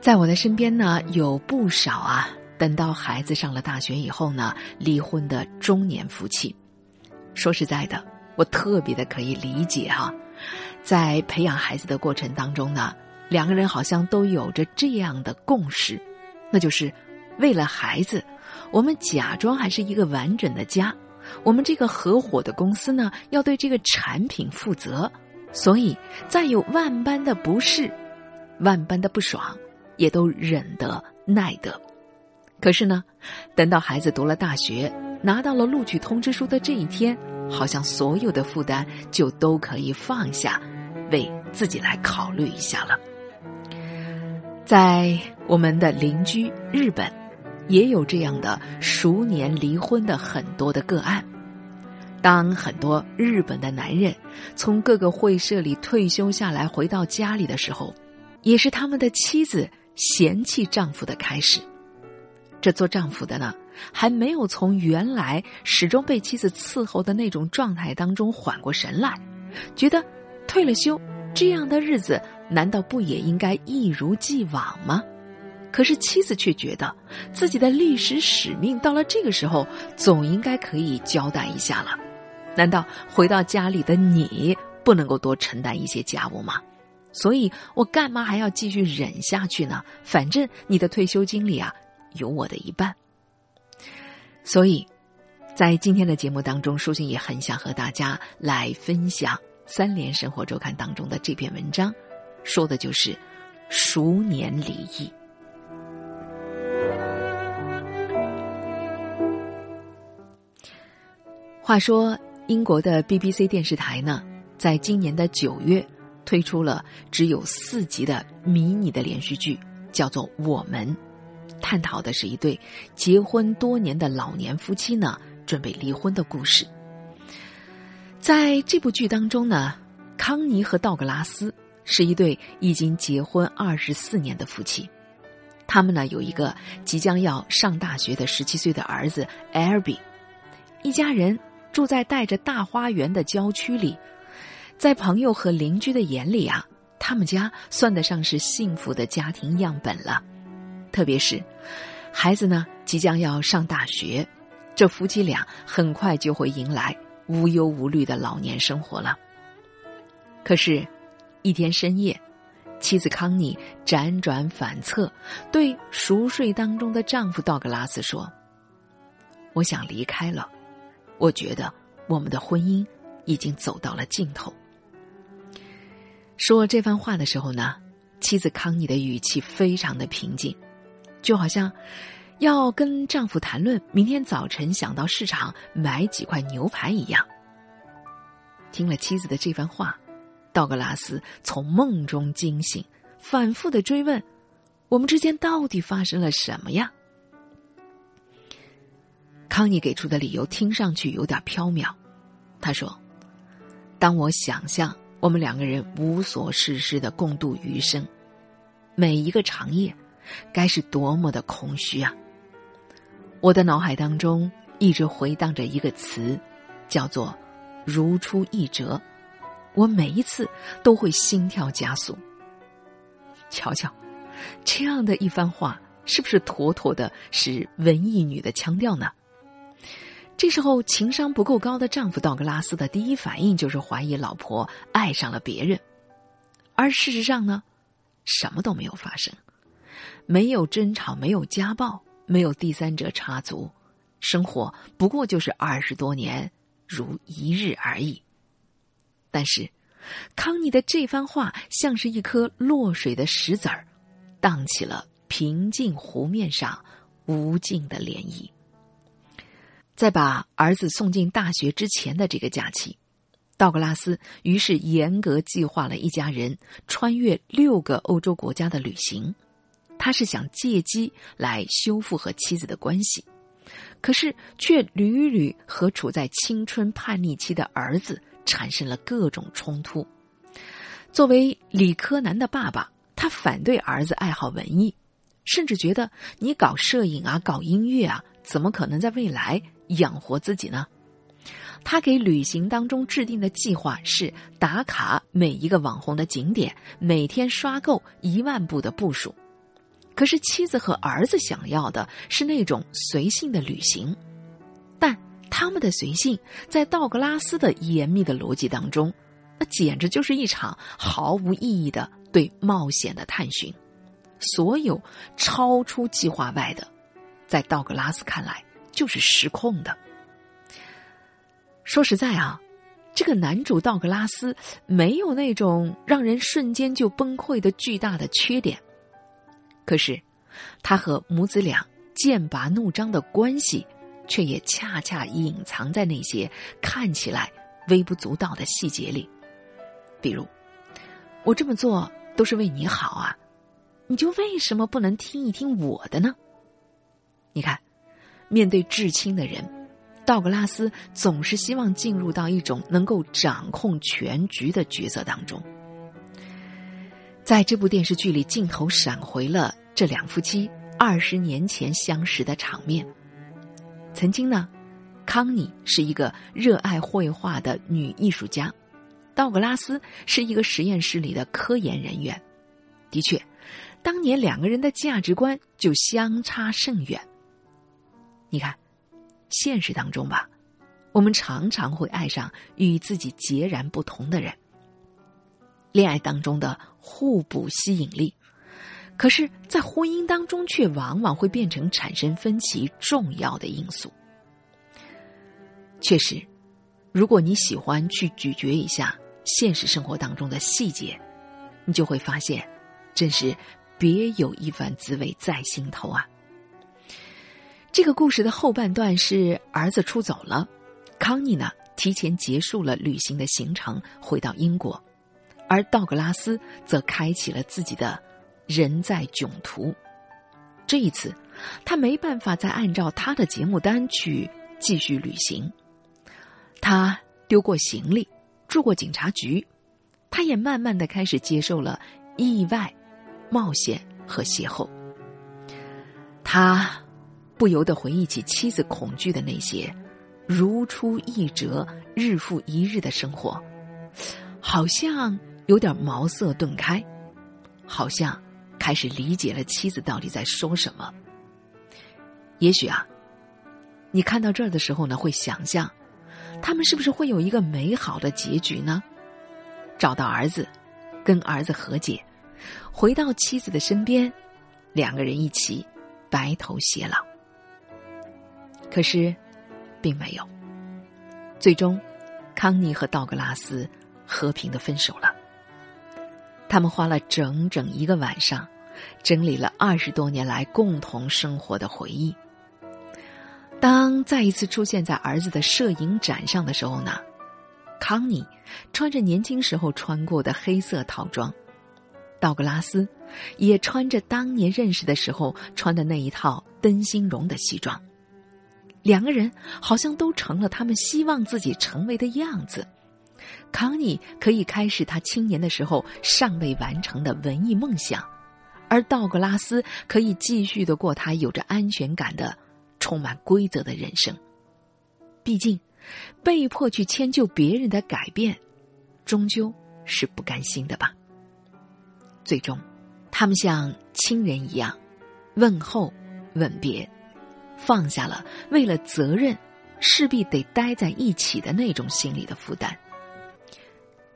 在我的身边呢，有不少啊，等到孩子上了大学以后呢，离婚的中年夫妻。说实在的，我特别的可以理解哈，在培养孩子的过程当中呢，两个人好像都有着这样的共识，那就是为了孩子，我们假装还是一个完整的家，我们这个合伙的公司呢，要对这个产品负责，所以再有万般的不适，万般的不爽。也都忍得耐得，可是呢，等到孩子读了大学，拿到了录取通知书的这一天，好像所有的负担就都可以放下，为自己来考虑一下了。在我们的邻居日本，也有这样的熟年离婚的很多的个案。当很多日本的男人从各个会社里退休下来，回到家里的时候，也是他们的妻子。嫌弃丈夫的开始，这做丈夫的呢，还没有从原来始终被妻子伺候的那种状态当中缓过神来，觉得退了休这样的日子，难道不也应该一如既往吗？可是妻子却觉得自己的历史使命到了这个时候，总应该可以交代一下了。难道回到家里的你不能够多承担一些家务吗？所以我干嘛还要继续忍下去呢？反正你的退休金里啊，有我的一半。所以，在今天的节目当中，舒心也很想和大家来分享《三联生活周刊》当中的这篇文章，说的就是熟年离异。话说，英国的 BBC 电视台呢，在今年的九月。推出了只有四集的迷你的连续剧，叫做《我们》，探讨的是一对结婚多年的老年夫妻呢准备离婚的故事。在这部剧当中呢，康妮和道格拉斯是一对已经结婚二十四年的夫妻，他们呢有一个即将要上大学的十七岁的儿子艾尔比，一家人住在带着大花园的郊区里。在朋友和邻居的眼里啊，他们家算得上是幸福的家庭样本了。特别是，孩子呢即将要上大学，这夫妻俩很快就会迎来无忧无虑的老年生活了。可是，一天深夜，妻子康妮辗转反侧，对熟睡当中的丈夫道格拉斯说：“我想离开了，我觉得我们的婚姻已经走到了尽头。”说这番话的时候呢，妻子康妮的语气非常的平静，就好像要跟丈夫谈论明天早晨想到市场买几块牛排一样。听了妻子的这番话，道格拉斯从梦中惊醒，反复的追问：“我们之间到底发生了什么呀？”康妮给出的理由听上去有点飘渺，他说：“当我想象。”我们两个人无所事事的共度余生，每一个长夜，该是多么的空虚啊！我的脑海当中一直回荡着一个词，叫做“如出一辙”。我每一次都会心跳加速。瞧瞧，这样的一番话，是不是妥妥的是文艺女的腔调呢？这时候，情商不够高的丈夫道格拉斯的第一反应就是怀疑老婆爱上了别人，而事实上呢，什么都没有发生，没有争吵，没有家暴，没有第三者插足，生活不过就是二十多年如一日而已。但是，康妮的这番话像是一颗落水的石子儿，荡起了平静湖面上无尽的涟漪。在把儿子送进大学之前的这个假期，道格拉斯于是严格计划了一家人穿越六个欧洲国家的旅行。他是想借机来修复和妻子的关系，可是却屡屡和处在青春叛逆期的儿子产生了各种冲突。作为理科男的爸爸，他反对儿子爱好文艺，甚至觉得你搞摄影啊、搞音乐啊，怎么可能在未来？养活自己呢？他给旅行当中制定的计划是打卡每一个网红的景点，每天刷够一万步的步数。可是妻子和儿子想要的是那种随性的旅行，但他们的随性在道格拉斯的严密的逻辑当中，那简直就是一场毫无意义的对冒险的探寻。所有超出计划外的，在道格拉斯看来就是失控的。说实在啊，这个男主道格拉斯没有那种让人瞬间就崩溃的巨大的缺点，可是他和母子俩剑拔弩张的关系，却也恰恰隐藏在那些看起来微不足道的细节里。比如，我这么做都是为你好啊。你就为什么不能听一听我的呢？你看，面对至亲的人，道格拉斯总是希望进入到一种能够掌控全局的角色当中。在这部电视剧里，镜头闪回了这两夫妻二十年前相识的场面。曾经呢，康妮是一个热爱绘画的女艺术家，道格拉斯是一个实验室里的科研人员。的确。当年两个人的价值观就相差甚远。你看，现实当中吧，我们常常会爱上与自己截然不同的人。恋爱当中的互补吸引力，可是，在婚姻当中却往往会变成产生分歧重要的因素。确实，如果你喜欢去咀嚼一下现实生活当中的细节，你就会发现，真是。别有一番滋味在心头啊！这个故事的后半段是儿子出走了，康妮呢提前结束了旅行的行程，回到英国，而道格拉斯则开启了自己的人在囧途。这一次，他没办法再按照他的节目单去继续旅行，他丢过行李，住过警察局，他也慢慢的开始接受了意外。冒险和邂逅，他不由得回忆起妻子恐惧的那些如出一辙、日复一日的生活，好像有点茅塞顿开，好像开始理解了妻子到底在说什么。也许啊，你看到这儿的时候呢，会想象他们是不是会有一个美好的结局呢？找到儿子，跟儿子和解。回到妻子的身边，两个人一起白头偕老。可是，并没有。最终，康妮和道格拉斯和平的分手了。他们花了整整一个晚上，整理了二十多年来共同生活的回忆。当再一次出现在儿子的摄影展上的时候呢，康妮穿着年轻时候穿过的黑色套装。道格拉斯也穿着当年认识的时候穿的那一套灯芯绒的西装，两个人好像都成了他们希望自己成为的样子。康妮可以开始他青年的时候尚未完成的文艺梦想，而道格拉斯可以继续的过他有着安全感的、充满规则的人生。毕竟，被迫去迁就别人的改变，终究是不甘心的吧。最终，他们像亲人一样问候、吻别，放下了为了责任势必得待在一起的那种心理的负担。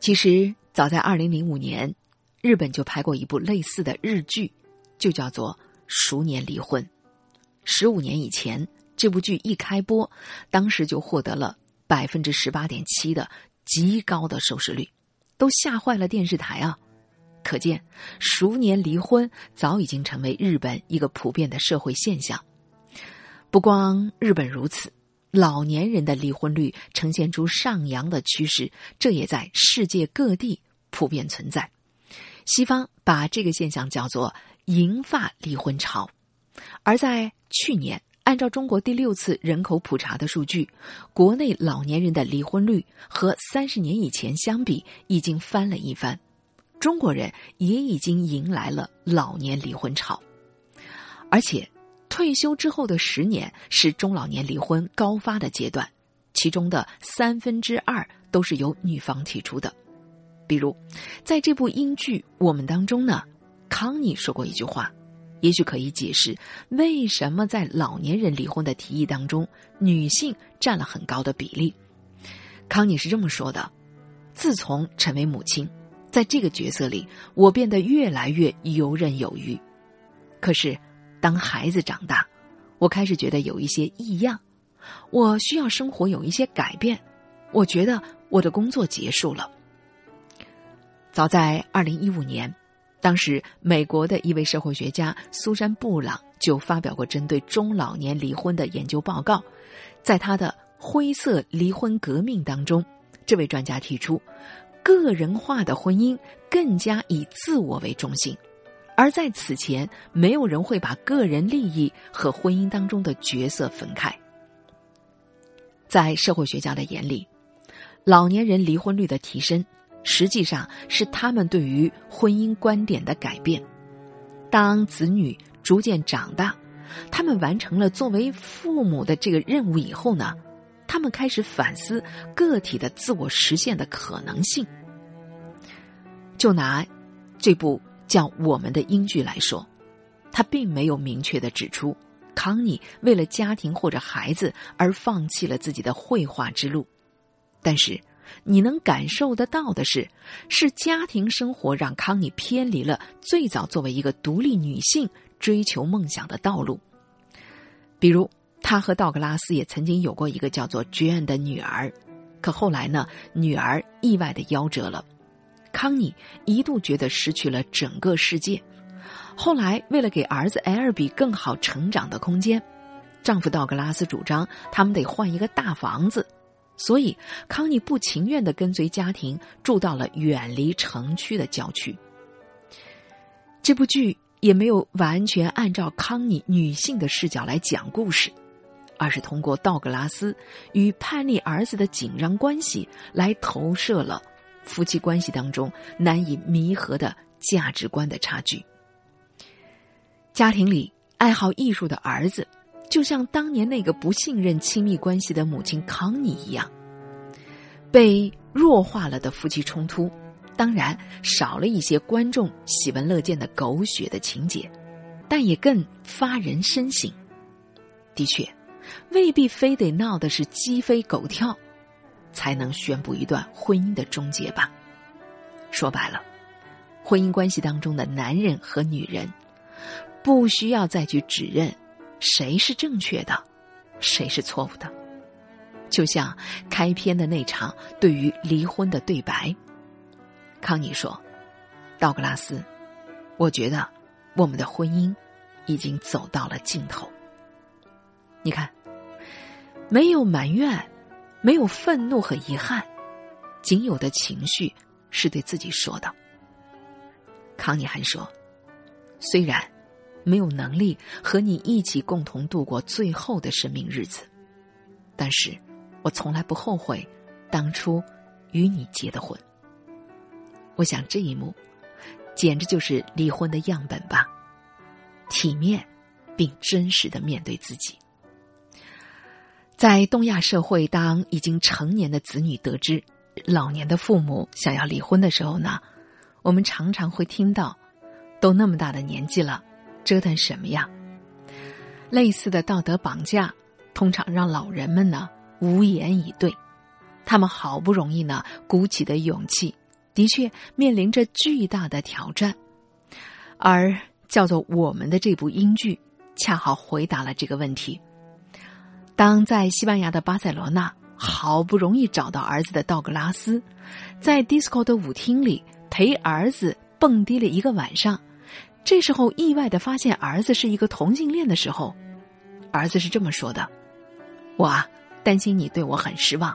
其实，早在二零零五年，日本就拍过一部类似的日剧，就叫做《熟年离婚》。十五年以前，这部剧一开播，当时就获得了百分之十八点七的极高的收视率，都吓坏了电视台啊！可见，熟年离婚早已经成为日本一个普遍的社会现象。不光日本如此，老年人的离婚率呈现出上扬的趋势，这也在世界各地普遍存在。西方把这个现象叫做“银发离婚潮”，而在去年，按照中国第六次人口普查的数据，国内老年人的离婚率和三十年以前相比，已经翻了一番。中国人也已经迎来了老年离婚潮，而且退休之后的十年是中老年离婚高发的阶段，其中的三分之二都是由女方提出的。比如，在这部英剧《我们》当中呢，康妮说过一句话：“也许可以解释为什么在老年人离婚的提议当中，女性占了很高的比例。康妮是这么说的：“自从成为母亲，在这个角色里，我变得越来越游刃有余。可是，当孩子长大，我开始觉得有一些异样，我需要生活有一些改变。我觉得我的工作结束了。”早在二零一五年，当时美国的一位社会学家苏珊·布朗就发表过针对中老年离婚的研究报告，在他的《灰色离婚革命》当中，这位专家提出，个人化的婚姻更加以自我为中心，而在此前，没有人会把个人利益和婚姻当中的角色分开。在社会学家的眼里，老年人离婚率的提升。实际上是他们对于婚姻观点的改变。当子女逐渐长大，他们完成了作为父母的这个任务以后呢，他们开始反思个体的自我实现的可能性。就拿这部叫《我们的英剧》来说，他并没有明确的指出康妮为了家庭或者孩子而放弃了自己的绘画之路，但是。你能感受得到的是，是家庭生活让康妮偏离了最早作为一个独立女性追求梦想的道路。比如，她和道格拉斯也曾经有过一个叫做 Jane 的女儿，可后来呢，女儿意外的夭折了。康妮一度觉得失去了整个世界。后来，为了给儿子艾尔比更好成长的空间，丈夫道格拉斯主张他们得换一个大房子。所以，康妮不情愿的跟随家庭住到了远离城区的郊区。这部剧也没有完全按照康妮女性的视角来讲故事，而是通过道格拉斯与叛逆儿子的紧张关系来投射了夫妻关系当中难以弥合的价值观的差距。家庭里爱好艺术的儿子。就像当年那个不信任亲密关系的母亲康妮一样，被弱化了的夫妻冲突，当然少了一些观众喜闻乐见的狗血的情节，但也更发人深省。的确，未必非得闹的是鸡飞狗跳，才能宣布一段婚姻的终结吧。说白了，婚姻关系当中的男人和女人，不需要再去指认。谁是正确的，谁是错误的？就像开篇的那场对于离婚的对白，康妮说：“道格拉斯，我觉得我们的婚姻已经走到了尽头。你看，没有埋怨，没有愤怒和遗憾，仅有的情绪是对自己说的。”康妮还说：“虽然。”没有能力和你一起共同度过最后的生命日子，但是，我从来不后悔当初与你结的婚。我想这一幕，简直就是离婚的样本吧。体面，并真实的面对自己。在东亚社会，当已经成年的子女得知老年的父母想要离婚的时候呢，我们常常会听到：“都那么大的年纪了。”折腾什么呀？类似的道德绑架，通常让老人们呢无言以对。他们好不容易呢鼓起的勇气，的确面临着巨大的挑战。而叫做我们的这部英剧，恰好回答了这个问题。当在西班牙的巴塞罗那好不容易找到儿子的道格拉斯，在 disco 的舞厅里陪儿子蹦迪了一个晚上。这时候意外的发现儿子是一个同性恋的时候，儿子是这么说的：“我啊，担心你对我很失望。”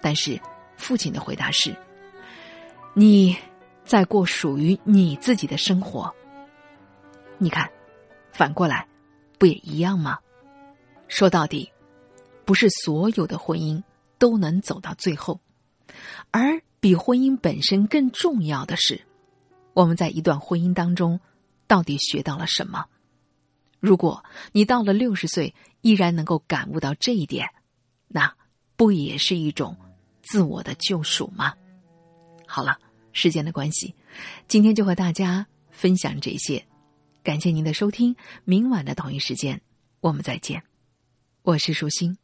但是父亲的回答是：“你在过属于你自己的生活。”你看，反过来，不也一样吗？说到底，不是所有的婚姻都能走到最后，而比婚姻本身更重要的是，我们在一段婚姻当中。到底学到了什么？如果你到了六十岁依然能够感悟到这一点，那不也是一种自我的救赎吗？好了，时间的关系，今天就和大家分享这些。感谢您的收听，明晚的同一时间我们再见。我是舒心。